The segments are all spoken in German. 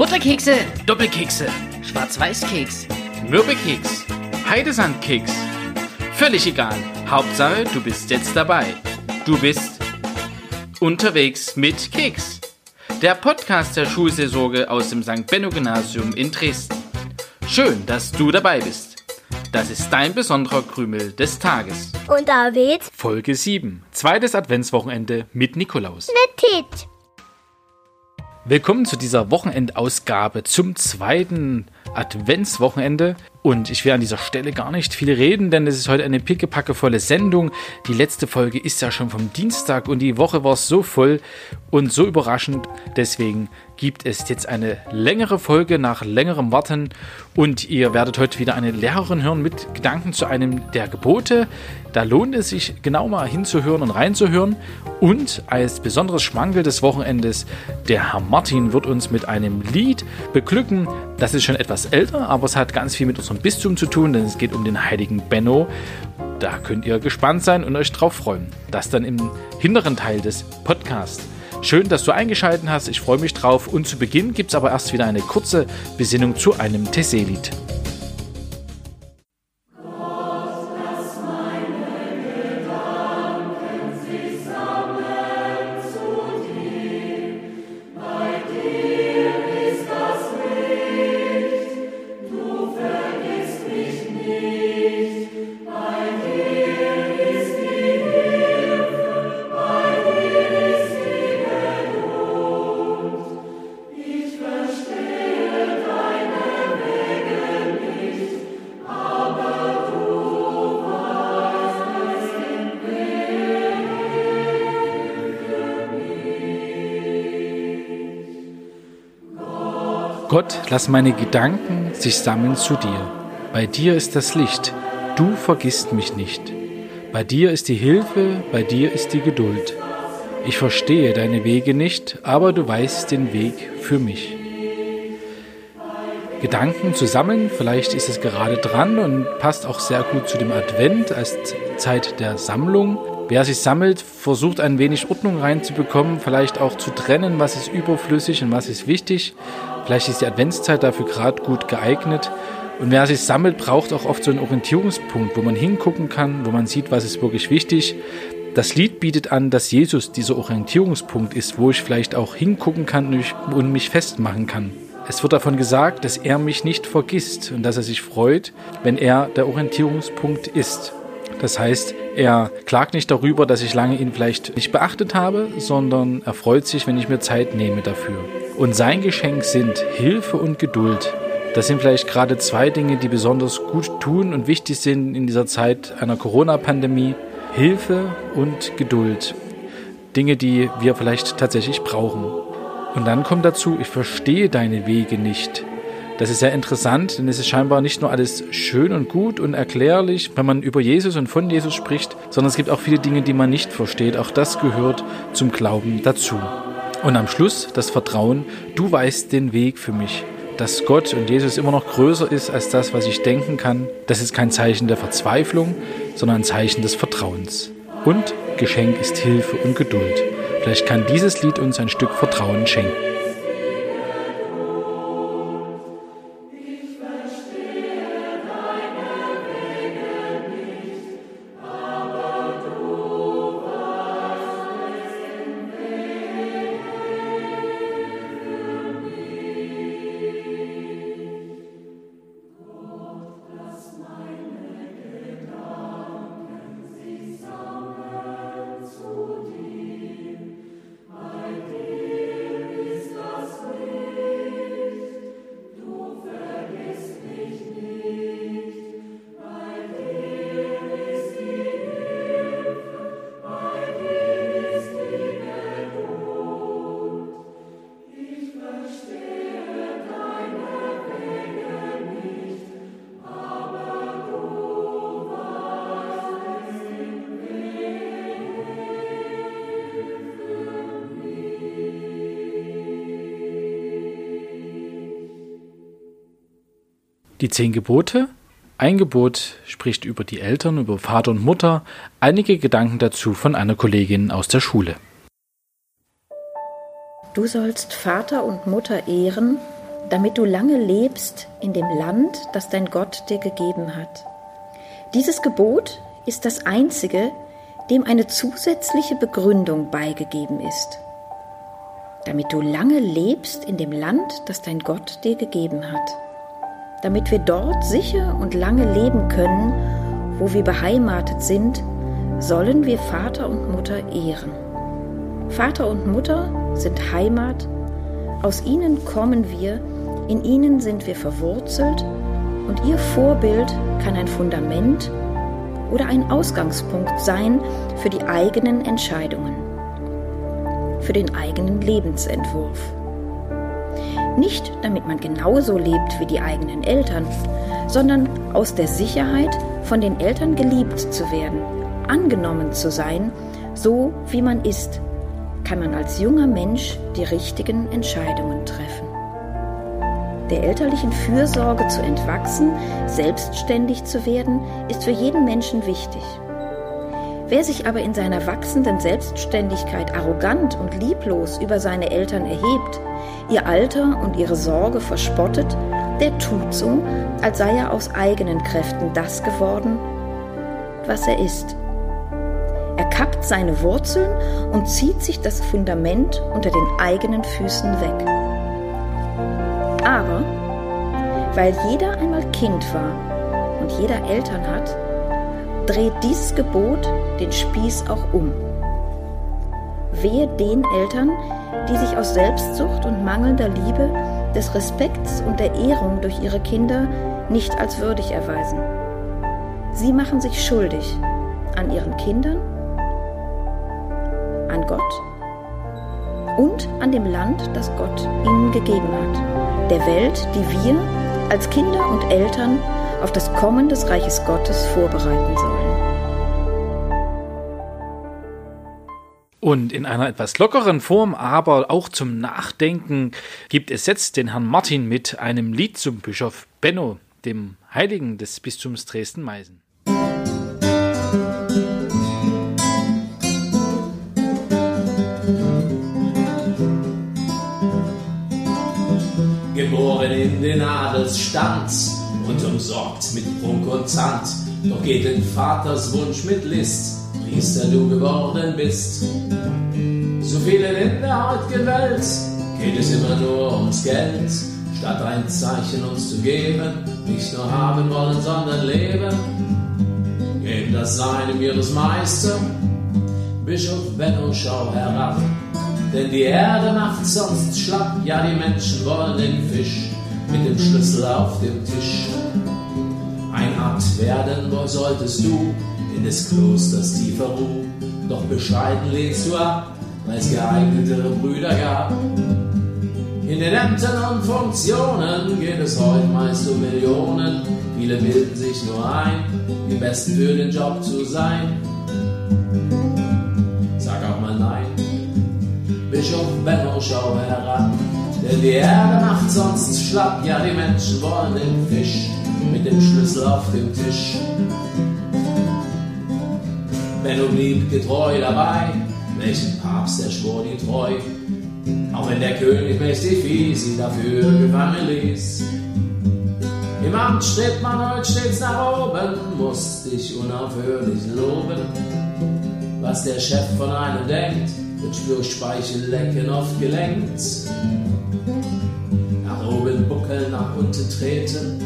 Butterkekse, Doppelkekse, Schwarz-Weiß-Keks, Mürbekeks, Heidesandkeks. Völlig egal. Hauptsache, du bist jetzt dabei. Du bist unterwegs mit Keks. Der Podcast der Schulseelsorge aus dem St. Benno Gymnasium in Dresden. Schön, dass du dabei bist. Das ist dein besonderer Krümel des Tages. Und David Folge 7. Zweites Adventswochenende mit Nikolaus. mit Tit. Willkommen zu dieser Wochenendausgabe zum zweiten Adventswochenende. Und ich will an dieser Stelle gar nicht viel reden, denn es ist heute eine pickepackevolle Sendung. Die letzte Folge ist ja schon vom Dienstag und die Woche war so voll und so überraschend. Deswegen gibt es jetzt eine längere Folge nach längerem Warten und ihr werdet heute wieder eine Lehrerin hören mit Gedanken zu einem der Gebote. Da lohnt es sich genau mal hinzuhören und reinzuhören. Und als besonderes Schmankel des Wochenendes, der Herr Martin wird uns mit einem Lied beglücken. Das ist schon etwas älter, aber es hat ganz viel mit unserem Bistum zu tun, denn es geht um den heiligen Benno. Da könnt ihr gespannt sein und euch drauf freuen. Das dann im hinteren Teil des Podcasts. Schön, dass du eingeschaltet hast. Ich freue mich drauf. Und zu Beginn gibt es aber erst wieder eine kurze Besinnung zu einem Tessé-Lied. Gott, lass meine Gedanken sich sammeln zu dir. Bei dir ist das Licht, du vergisst mich nicht. Bei dir ist die Hilfe, bei dir ist die Geduld. Ich verstehe deine Wege nicht, aber du weißt den Weg für mich. Gedanken zu sammeln, vielleicht ist es gerade dran und passt auch sehr gut zu dem Advent als Zeit der Sammlung. Wer sich sammelt, versucht ein wenig Ordnung reinzubekommen, vielleicht auch zu trennen, was ist überflüssig und was ist wichtig. Vielleicht ist die Adventszeit dafür gerade gut geeignet. Und wer sich sammelt, braucht auch oft so einen Orientierungspunkt, wo man hingucken kann, wo man sieht, was ist wirklich wichtig. Das Lied bietet an, dass Jesus dieser Orientierungspunkt ist, wo ich vielleicht auch hingucken kann und mich festmachen kann. Es wird davon gesagt, dass er mich nicht vergisst und dass er sich freut, wenn er der Orientierungspunkt ist. Das heißt, er klagt nicht darüber, dass ich lange ihn vielleicht nicht beachtet habe, sondern er freut sich, wenn ich mir Zeit nehme dafür. Und sein Geschenk sind Hilfe und Geduld. Das sind vielleicht gerade zwei Dinge, die besonders gut tun und wichtig sind in dieser Zeit einer Corona-Pandemie. Hilfe und Geduld. Dinge, die wir vielleicht tatsächlich brauchen. Und dann kommt dazu, ich verstehe deine Wege nicht. Das ist sehr interessant, denn es ist scheinbar nicht nur alles schön und gut und erklärlich, wenn man über Jesus und von Jesus spricht, sondern es gibt auch viele Dinge, die man nicht versteht. Auch das gehört zum Glauben dazu. Und am Schluss das Vertrauen, du weißt den Weg für mich. Dass Gott und Jesus immer noch größer ist als das, was ich denken kann, das ist kein Zeichen der Verzweiflung, sondern ein Zeichen des Vertrauens. Und Geschenk ist Hilfe und Geduld. Vielleicht kann dieses Lied uns ein Stück Vertrauen schenken. Die zehn Gebote. Ein Gebot spricht über die Eltern, über Vater und Mutter. Einige Gedanken dazu von einer Kollegin aus der Schule. Du sollst Vater und Mutter ehren damit du lange lebst in dem Land, das dein Gott dir gegeben hat. Dieses Gebot ist das einzige, dem eine zusätzliche Begründung beigegeben ist. Damit du lange lebst in dem Land, das dein Gott dir gegeben hat. Damit wir dort sicher und lange leben können, wo wir beheimatet sind, sollen wir Vater und Mutter ehren. Vater und Mutter sind Heimat, aus ihnen kommen wir, in ihnen sind wir verwurzelt und ihr Vorbild kann ein Fundament oder ein Ausgangspunkt sein für die eigenen Entscheidungen, für den eigenen Lebensentwurf. Nicht damit man genauso lebt wie die eigenen Eltern, sondern aus der Sicherheit, von den Eltern geliebt zu werden, angenommen zu sein, so wie man ist, kann man als junger Mensch die richtigen Entscheidungen treffen der elterlichen Fürsorge zu entwachsen, selbstständig zu werden, ist für jeden Menschen wichtig. Wer sich aber in seiner wachsenden Selbstständigkeit arrogant und lieblos über seine Eltern erhebt, ihr Alter und ihre Sorge verspottet, der tut so, als sei er aus eigenen Kräften das geworden, was er ist. Er kappt seine Wurzeln und zieht sich das Fundament unter den eigenen Füßen weg. Aber weil jeder einmal Kind war und jeder Eltern hat, dreht dieses Gebot den Spieß auch um. Wehe den Eltern, die sich aus Selbstsucht und mangelnder Liebe des Respekts und der Ehrung durch ihre Kinder nicht als würdig erweisen. Sie machen sich schuldig an ihren Kindern, an Gott und an dem Land, das Gott ihnen gegeben hat, der Welt, die wir als Kinder und Eltern auf das Kommen des Reiches Gottes vorbereiten sollen. Und in einer etwas lockeren Form, aber auch zum Nachdenken, gibt es jetzt den Herrn Martin mit einem Lied zum Bischof Benno, dem Heiligen des Bistums Dresden-Meißen. geboren in den Adelsstand und umsorgt mit Prunk und Zand. Doch geht den Vaters Wunsch mit List, Priester du geworden bist. So vielen in der heutigen Welt geht es immer nur ums Geld, statt ein Zeichen uns zu geben, nicht nur haben wollen, sondern leben. Geben das seinem ihres Meister, Bischof Benno, schau herab denn die Erde macht sonst schlapp, ja die Menschen wollen den Fisch mit dem Schlüssel auf dem Tisch. Ein Abt werden solltest du in des Klosters tiefer Ruhe, doch bescheiden lehnst du ab, weil es geeignetere Brüder gab. In den Ämtern und Funktionen geht es heute meist um Millionen. Viele bilden sich nur ein, die Besten für den Job zu sein. Bischof Benno, schau heran. Denn die Erde macht sonst schlapp, ja die Menschen wollen den Fisch mit dem Schlüssel auf dem Tisch. Benno blieb getreu dabei, welchen Papst er schwor die treu. Auch wenn der König mächtig ihn dafür gefangen ließ. Im Amt strebt man heute stets nach oben, muss dich unaufhörlich loben. Was der Chef von einem denkt, wird durch Speichellecken oft gelenkt. Nach oben buckeln, nach unten treten.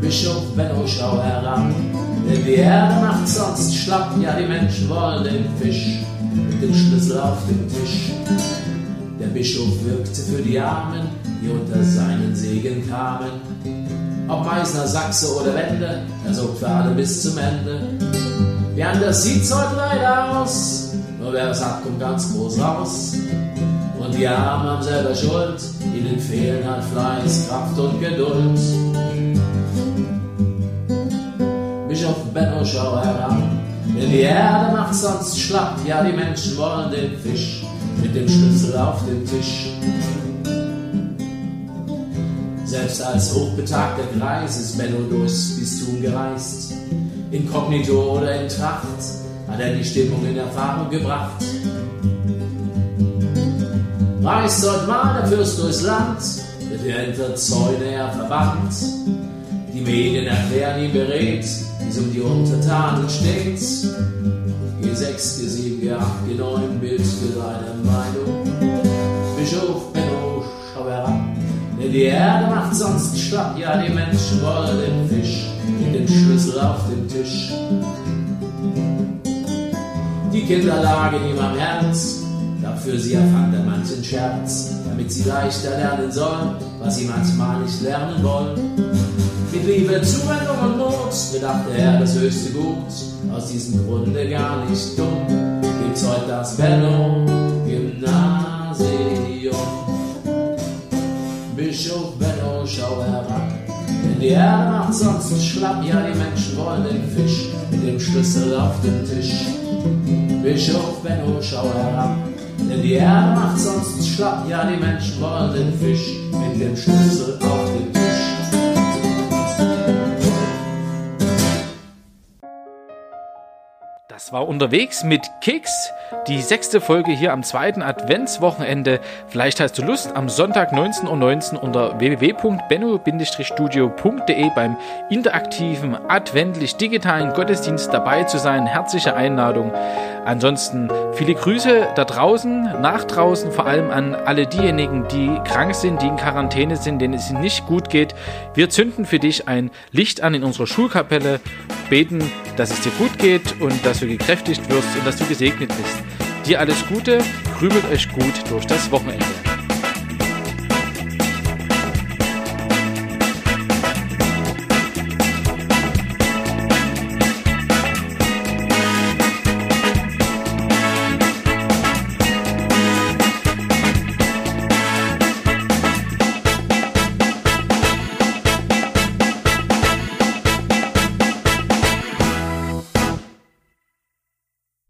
Bischof Benno, schau heran, denn die Erde macht sonst schlapp, ja die Menschen wollen den Fisch mit dem Schlüssel auf dem Tisch. Der Bischof wirkte für die Armen, die unter seinen Segen kamen. Ob Meißner, Sachse oder Wende, er sorgt für alle bis zum Ende. Wie anders sieht's heute leider aus, wer es hat, kommt ganz groß raus. Und die Armen haben selber Schuld, ihnen fehlen halt Fleiß, Kraft und Geduld. Bischof Benno, schau heran, denn die Erde macht sonst schlapp, ja die Menschen wollen den Fisch mit dem Schlüssel auf dem Tisch. Selbst als hochbetagter Greis ist Benno durchs Bistum gereist, inkognito oder in Tracht, hat er die Stimmung in Erfahrung gebracht. Reist dort mal der Fürst durchs Land, der hinter Zäune er verwandt. Die Medien erklären ihm berät, wie es um die Untertanen steht. G6, G7, G8, G9, Bild für deine Meinung. Bischof Benno, schau herab, denn die Erde macht sonst schlapp, ja die Menschen wollen den Fisch, mit dem Schlüssel auf dem Tisch. Die Kinder lagen ihm am Herz, dafür sie erfand er manchen Scherz, damit sie leichter lernen sollen, was sie manchmal nicht lernen wollen. Mit Liebe, Zuwendung und Not bedachte er das höchste Gut, aus diesem Grunde gar nicht dumm, gibt's heute das Benno Gymnasium. Bischof Benno, schau herab, denn die Erde macht sonst schlapp, ja die Menschen wollen den Fisch mit dem Schlüssel auf dem Tisch. Bischof Benno, schau herab, denn die Erde macht sonst schlapp, ja die Menschen wollen den Fisch mit dem Schlüssel auf dem Tisch. Das war unterwegs mit Kicks, die sechste Folge hier am zweiten Adventswochenende. Vielleicht hast du Lust, am Sonntag 19.19 .19 Uhr unter www.benno-studio.de beim interaktiven, adventlich-digitalen Gottesdienst dabei zu sein. Herzliche Einladung. Ansonsten viele Grüße da draußen, nach draußen, vor allem an alle diejenigen, die krank sind, die in Quarantäne sind, denen es nicht gut geht. Wir zünden für dich ein Licht an in unserer Schulkapelle, beten, dass es dir gut geht und dass du gekräftigt wirst und dass du gesegnet bist. Dir alles Gute, krümelt euch gut durch das Wochenende.